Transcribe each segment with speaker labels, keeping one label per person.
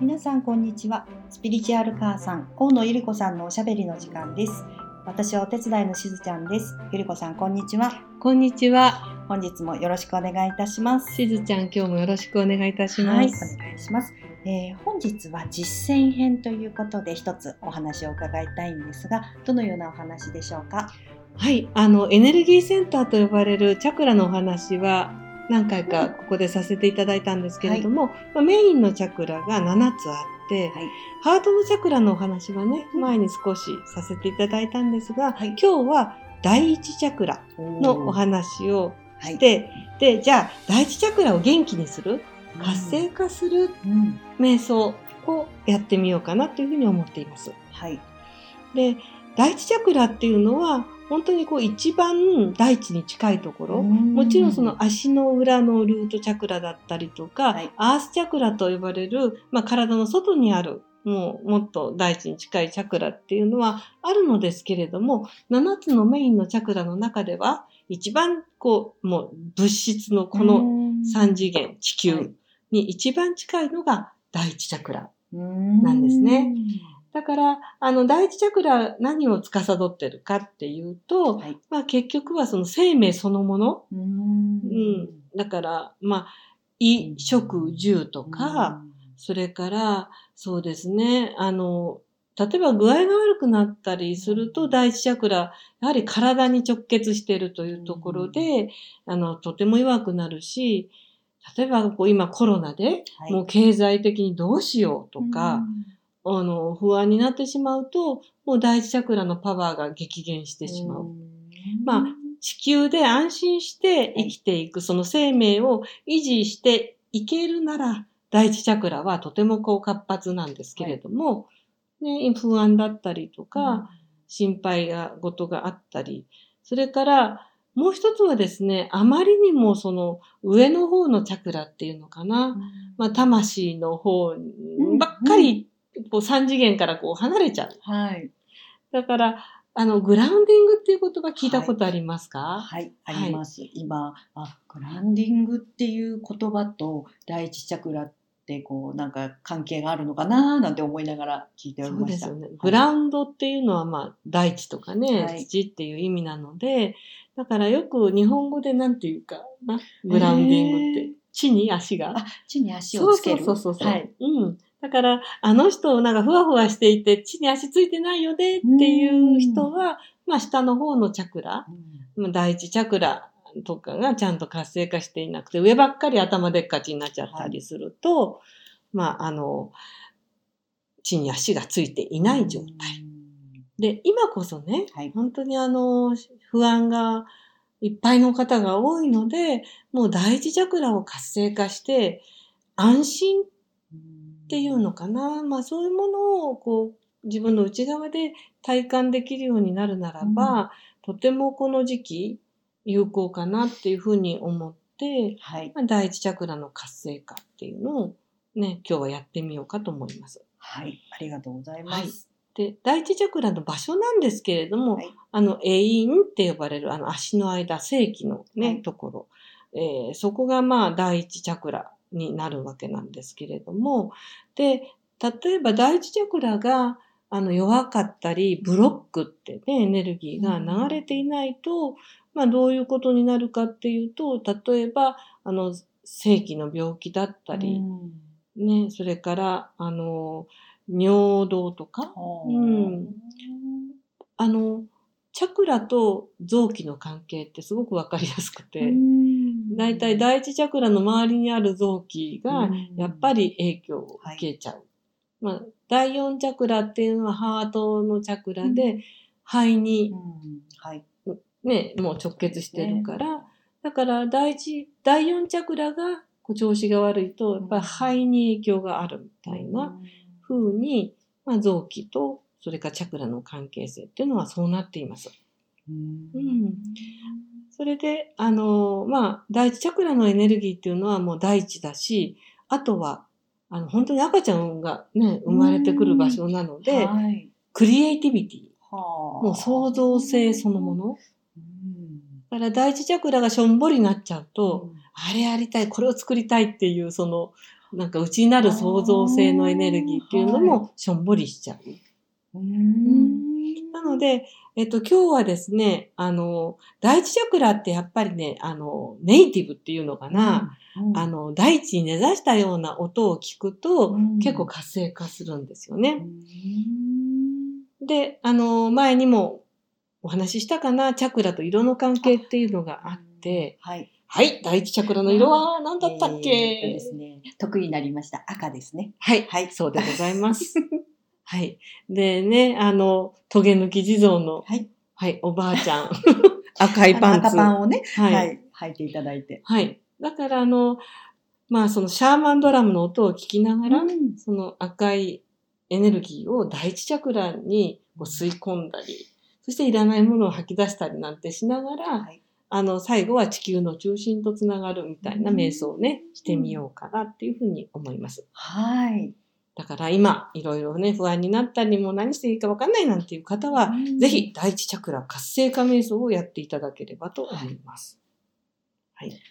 Speaker 1: 皆さんこんにちは。スピリチュアル母さん大野ゆり子さんのおしゃべりの時間です。私はお手伝いのしずちゃんです。ゆり子さんこんにちは。
Speaker 2: こんにちは。
Speaker 1: 本日もよろしくお願いいたします。
Speaker 2: しずちゃん、今日もよろしくお願いいたし
Speaker 1: はい
Speaker 2: ます。
Speaker 1: お願いします、えー本日は実践編ということで一つお話を伺いたいんですがどのようなお話でしょうか？
Speaker 2: はい、あのエネルギーセンターと呼ばれるチャクラのお話は何回かここでさせていただいたんですけれども、まあメインのチャクラが7つあって、
Speaker 1: はい。
Speaker 2: ハートのチャクラのお話はね、前に少しさせていただいたんですが、
Speaker 1: はい。
Speaker 2: 今日は第一チャクラのお話を
Speaker 1: はい。
Speaker 2: して、で、じゃあ第一チャクラを元気にする、活性化する？
Speaker 1: うん。
Speaker 2: 瞑想をやってみようかなというふうに思っています。
Speaker 1: はい。
Speaker 2: で第一チャクラっていうのは本当にこう一番大地に近いところ、もちろんその足の裏のルートチャクラだったりとか、
Speaker 1: はい。
Speaker 2: アースチャクラと呼ばれる、まあ、体の外にあるもうもっと大地に近いチャクラっていうのはあるのですけれども7つのメインのチャクラの中では一番こうもう物質のこの3次元地球に一番近いのが第一チャクラ
Speaker 1: なん
Speaker 2: ですね。だから、あの、第一チャクラ何を司ってるかっていうと、
Speaker 1: はい。
Speaker 2: まあ結局はその生命そのもの。
Speaker 1: うん。
Speaker 2: うん。だから、まあ、衣食住とか、それから、そうですね、あの、例えば具合が悪くなったりすると、第一チャクラ、やはり体に直結しているというところで、あの、とても弱くなるし、例えばこう今コロナで、
Speaker 1: はい。
Speaker 2: もう経済的にどうしようとか、あの、不安になってしまうと、もう第一チャクラのパワーが激減してしまう。まあ地球で安心して生きていく、その生命を維持していけるなら、第一チャクラはとてもこう活発なんですけれども、ね、不安だったりとか、心配が事があったり、それから、もう一つはですね、あまりにもその上の方のチャクラっていうのかな、まあ、魂の方ばっかり、こう3次元からこう離れちゃう。
Speaker 1: はい
Speaker 2: だから、あの、グラウンディングっていう言葉聞いたことありますか、
Speaker 1: はい、あります。今、あ、グランディングっていう言葉と第一チャクラってこうなんか関係があるのかななんて思いながら聞いており
Speaker 2: そう
Speaker 1: ました。
Speaker 2: ですよね。グラウンドっていうのは、まあ、大地とかね、
Speaker 1: はい
Speaker 2: 土っていう意味なので、だからよく日本語でなんていうかな、グラウンディングって、地に足が？
Speaker 1: あ、地に足をつける。
Speaker 2: そうそうそうそう。
Speaker 1: はい。
Speaker 2: うん。だから、あの人、なんかふわふわしていて、地に足ついてないよねっていう人は、まあ、下の方のチャクラ、まあ第一チャクラとかがちゃんと活性化していなくて、上ばっかり頭でっかちになっちゃったりすると、まあ、あの、地に足がついていない状態。で、今こそね、
Speaker 1: はい。
Speaker 2: 本当にあの、不安がいっぱいの方が多いので、もう第一チャクラを活性化して、安心っていうのかな。まあそういうものをこう、自分の内側で体感できるようになるならば、とてもこの時期有効かなっていうふうに思って、
Speaker 1: はい。
Speaker 2: まあ第一チャクラの活性化っていうのをね、今日はやってみようかと思います。
Speaker 1: はい。ありがとうございます。
Speaker 2: で、第一チャクラの場所なんですけれども、
Speaker 1: はい
Speaker 2: あの、永遠って呼ばれるあの足の間、正規のね、
Speaker 1: はい
Speaker 2: ところ、えーそこがまあ第一チャクラになるわけなんですけれども、で、例えば第一チャクラがあの弱かったり、ブロックってね、エネルギーが流れていないと、まあどういうことになるかっていうと、例えば、あの、正規の病気だったり、ね、それから、あの、尿道とか、うん。あの、チャクラと臓器の関係ってすごくわかりやすくて、だいたい第一チャクラの周りにある臓器がやっぱり影響を受けちゃう。まあ、第四チャクラっていうのはハートのチャクラで肺に
Speaker 1: はい。
Speaker 2: ね、もう直結してるから、だから第一、第四チャクラがこう調子が悪いと、やっぱり肺に影響があるみたいな風に、まあ、臓器とそれからチャクラの関係性っていうのはそうなっています。うんそれで、あの、まあ、第一チャクラのエネルギーっていうのはもう大地だし、あとは、あの、本当に赤ちゃんがね、生まれてくる場所なので、
Speaker 1: はい。
Speaker 2: クリエイティビティ、
Speaker 1: はあ
Speaker 2: もう創造性そのもの。
Speaker 1: うん
Speaker 2: だから第一チャクラがしょんぼりになっちゃうと、
Speaker 1: うん
Speaker 2: あれやりたい、これを作りたいっていう、その、なんか内なる創造性のエネルギーっていうのもしょんぼりしちゃう。
Speaker 1: うーん。
Speaker 2: なので、えっと、今日はですね、あの、第一チャクラってやっぱりね、あの、ネイティブっていうのかな、
Speaker 1: うん、
Speaker 2: あの、大地に根ざしたような音を聞くと、
Speaker 1: うん
Speaker 2: 結構活性化するんですよ
Speaker 1: う
Speaker 2: ね。
Speaker 1: ん
Speaker 2: で、あの、前にもお話ししたかな、チャクラと色の関係っていうのがあって、
Speaker 1: はい。
Speaker 2: はい、第一チャクラの色は何だったっけ、
Speaker 1: えーですね、得意になりました。赤ですね。
Speaker 2: はい、
Speaker 1: はい
Speaker 2: そうでございます。はい。でね、あの、トゲ抜き地蔵の、
Speaker 1: はい。
Speaker 2: はい、おばあちゃん。赤いパンツ。
Speaker 1: 赤パンをね、
Speaker 2: はい。
Speaker 1: は
Speaker 2: はい。
Speaker 1: い、履いていただいて。
Speaker 2: だから、あの、まあ、そのシャーマンドラムの音を聞きながら、
Speaker 1: うん
Speaker 2: その赤いエネルギーを第一チャクラにこう吸い込んだり、そしていらないものを吐き出したりなんてしながら、
Speaker 1: はい
Speaker 2: あの、最後は地球の中心とつながるみたいな瞑想をね、してみようかなっていうふうに思います。
Speaker 1: はい。
Speaker 2: だから今、いろいろね、不安になったり、もう何していいかわかんないなんていう方は、
Speaker 1: うん
Speaker 2: ぜひ第一チャクラ活性化瞑想をやっていただければと思います。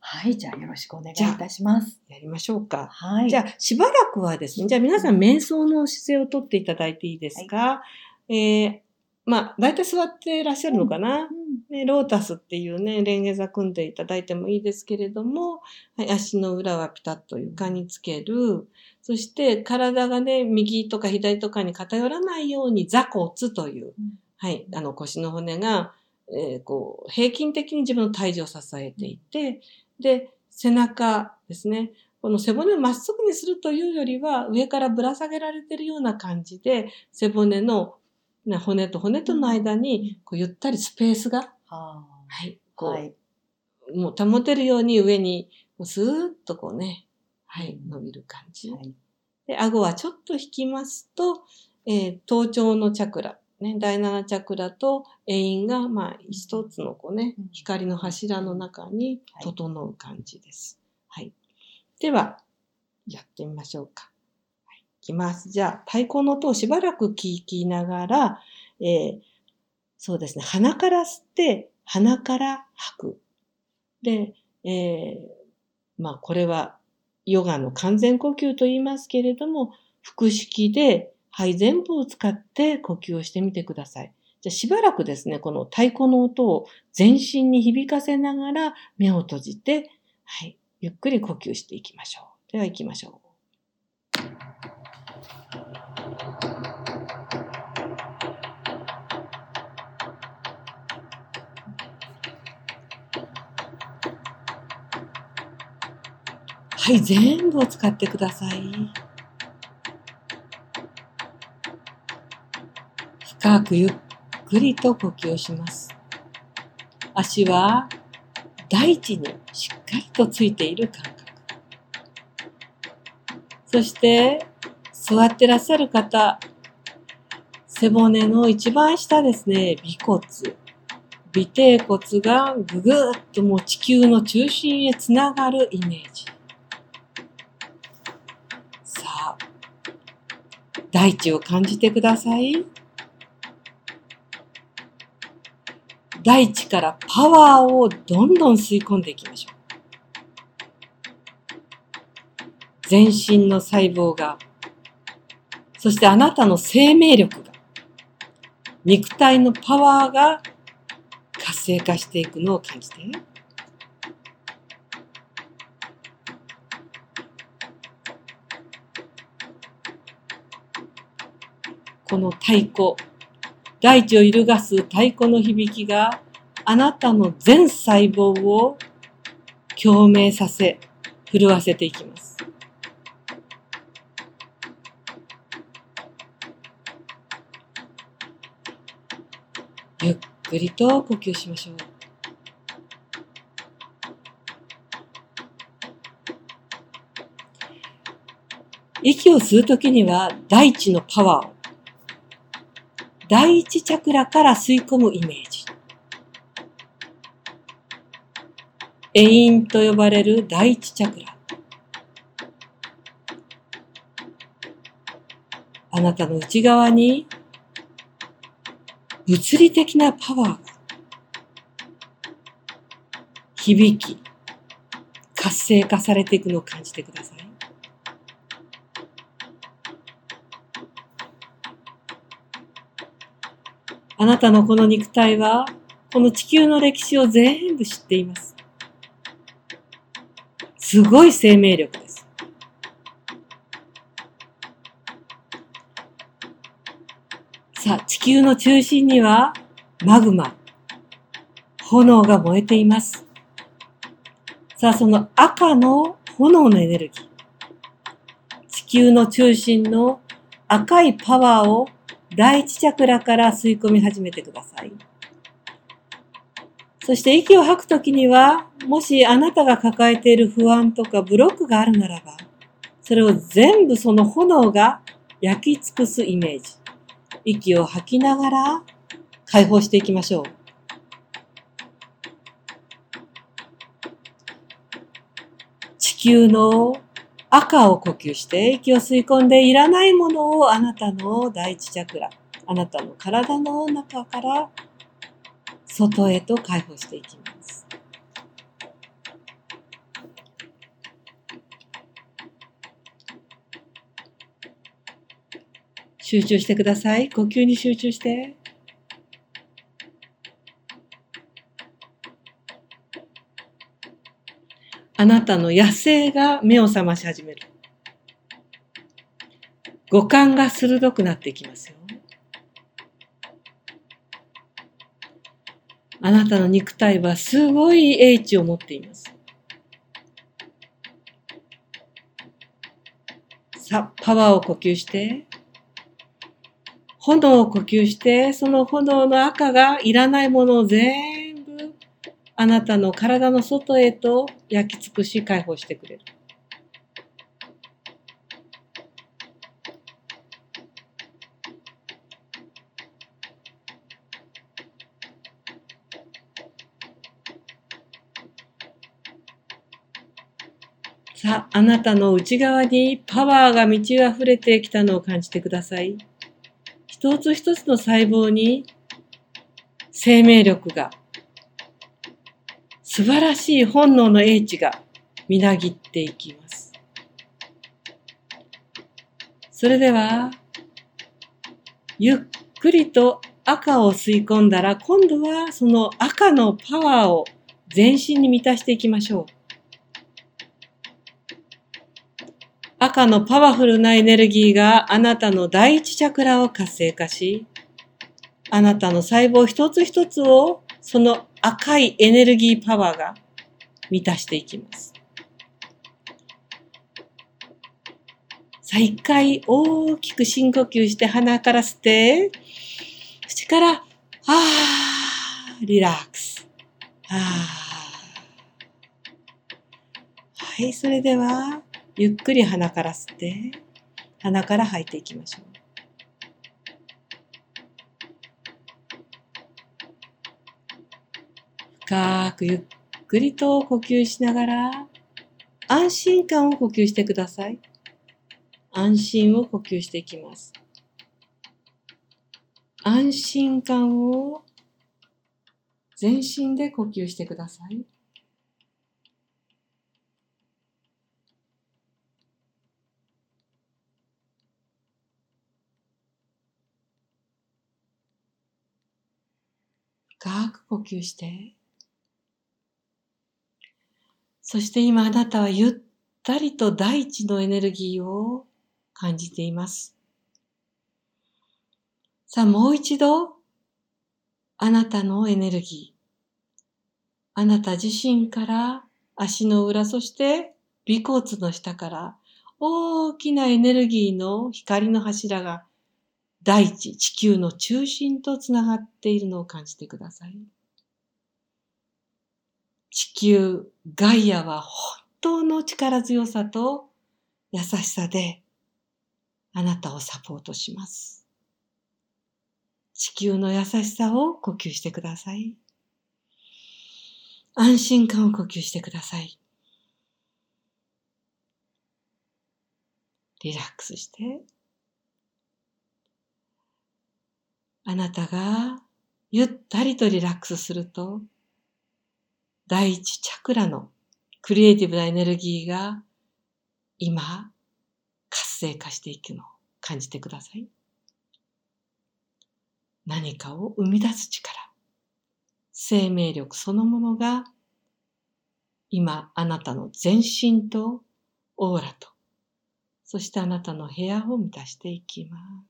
Speaker 1: はい、じゃあよろしくお願いいたします。
Speaker 2: やりましょうか。
Speaker 1: はい。
Speaker 2: じゃあ、しばらくはですね、じゃあ皆さん瞑想の姿勢をとっていただいていいですか、えー、まあ、だいたい座ってらっしゃるのかな、
Speaker 1: うん
Speaker 2: ね、ロータスっていうね、レンゲ座組んでいただいてもいいですけれども、はい、足の裏はピタッと床につける。そして体がね、右とか左とかに偏らないように座骨という、
Speaker 1: うん
Speaker 2: はい、あの腰の骨が、えーこう、平均的に自分の体重を支えていて、で、背中ですね。この背骨をまっすぐにするというよりは、上からぶら下げられてるような感じで、背骨の、ね、骨と骨との間に、こうゆったりスペースが、
Speaker 1: は
Speaker 2: はい、
Speaker 1: あ
Speaker 2: こう、
Speaker 1: はい。
Speaker 2: もう保てるように上に、スーッとこうね、はい、伸びる感じ。
Speaker 1: はい。
Speaker 2: で、顎はちょっと引きますと、えー頭頂のチャクラ、ね、第七チャクラと栄陰が、まあ、一つのこうね
Speaker 1: うん、
Speaker 2: 光の柱の中に
Speaker 1: はい
Speaker 2: 整う感じです。はい。では、やってみましょうか。い、きます。じゃあ、太鼓の音をしばらく聞きながら、えーそうですね、鼻から吸って、鼻から吐く。で、えーまあ、これはヨガの完全呼吸と言いますけれども、腹式で肺全部を使って呼吸をしてみてください。じゃあしばらくですね、この太鼓の音を全身に響かせながら目を閉じて、はい、ゆっくり呼吸していきましょう。では行きましょう。はい、全部を使ってください。深くゆっくりと呼吸をします。足は大地にしっかりとついている感覚。そして座ってらっしゃる方、背骨の一番下ですね、尾骨。尾底骨がぐぐっともう地球の中心へつながるイメージ。さあ、大地を感じてください。大地からパワーをどんどん吸い込んでいきましょう。全身の細胞が、そしてあなたの生命力が、肉体のパワーが活性化していくのを感じて。この太鼓、大地を揺るがす太鼓の響きがあなたの全細胞を共鳴させ、震わせていきます。ゆっくりと呼吸しましょう。息を吸うときには大地のパワーを第一チャクラから吸い込むイメージ。エインと呼ばれる第一チャクラ。あなたの内側に物理的なパワーが響き、活性化されていくのを感じてください。あなたのこの肉体は、この地球の歴史を全部知っています。すごい生命力です。さあ、地球の中心にはマグマ、炎が燃えています。さあ、その赤の炎のエネルギー。地球の中心の赤いパワーを第一チャクラから吸い込み始めてください。そして息を吐くときには、もしあなたが抱えている不安とかブロックがあるならば、それを全部その炎が焼き尽くすイメージ。息を吐きながら解放していきましょう。地球の赤を呼吸して息を吸い込んでいらないものをあなたの第一チャクラ、あなたの体の中から外へと解放していきます。集中してください。呼吸に集中して。なたの野生が目を覚まし始める。五感が鋭くなっていきますよ。あなたの肉体はすごい英知を持っています。さあ、パワーを呼吸して、炎を呼吸して、その炎の赤がいらないものを全あなたの体の外へと焼き尽くし解放してくれる。さあ、あなたの内側にパワーが満ち溢れてきたのを感じてください。一つ一つの細胞に生命力が、素晴らしい本能の英知がみなぎっていきます。それでは、ゆっくりと赤を吸い込んだら、今度はその赤のパワーを全身に満たしていきましょう。赤のパワフルなエネルギーがあなたの第一チャクラを活性化し、あなたの細胞一つ一つをその赤いエネルギーパワーが満たしていきます。さあ、一回大きく深呼吸して鼻から吸って、口から、あー、リラックス。あー。はい、それでは、ゆっくり鼻から吸って、鼻から吐いていきましょう。深くゆっくりと呼吸しながら、安心感を呼吸してください。安心を呼吸していきます。安心感を全身で呼吸してください。深く呼吸して、そして今あなたはゆったりと大地のエネルギーを感じています。さあもう一度、あなたのエネルギー、あなた自身から足の裏、そして尾骨の下から大きなエネルギーの光の柱が大地、地球の中心とつながっているのを感じてください。地球、ガイアは本当の力強さと優しさであなたをサポートします。地球の優しさを呼吸してください。安心感を呼吸してください。リラックスして。あなたがゆったりとリラックスすると、第一チャクラのクリエイティブなエネルギーが今活性化していくのを感じてください。何かを生み出す力、生命力そのものが今あなたの全身とオーラと、そしてあなたの部屋を満たしていきます。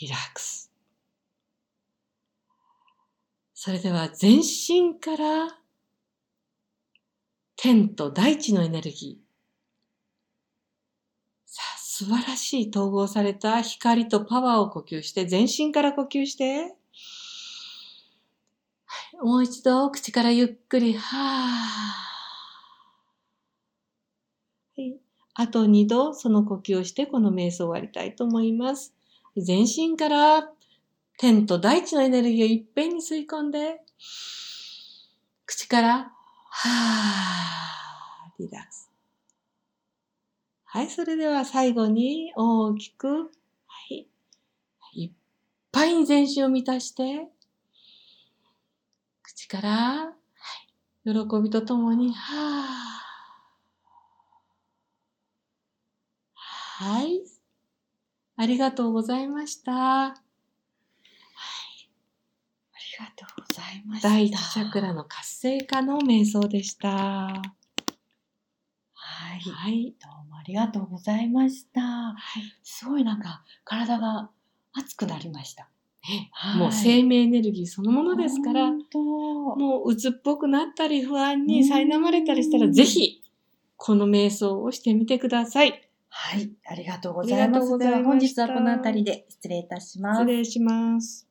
Speaker 2: リラックス。それでは全身から天と大地のエネルギー。さあ、素晴らしい統合された光とパワーを呼吸して、全身から呼吸して。はいもう一度口からゆっくり、はーはい。あと二度その呼吸をしてこの瞑想を終わりたいと思います。全身から天と大地のエネルギーをいっぺんに吸い込んで、口から、はー、リラックス。はい、それでは最後に大きく、はい、いっぱいに全身を満たして、口から、はい、喜びとともに、はー。はい。ありがとうございました。
Speaker 1: ありがとうございました。
Speaker 2: 第一チャクラの活性化の瞑想でした。
Speaker 1: はい。
Speaker 2: はい。
Speaker 1: どうもありがとうございました。
Speaker 2: はい。
Speaker 1: すごいなんか体が熱くなりました。
Speaker 2: ね
Speaker 1: はい
Speaker 2: もう生命エネルギーそのものですから、もう鬱っぽくなったり不安に苛まれたりしたら、ぜひ、この瞑想をしてみてください。
Speaker 1: はい、ありがとうございます。
Speaker 2: ありがとうございました
Speaker 1: では本日はこの辺りで失礼いたします
Speaker 2: 失。礼します。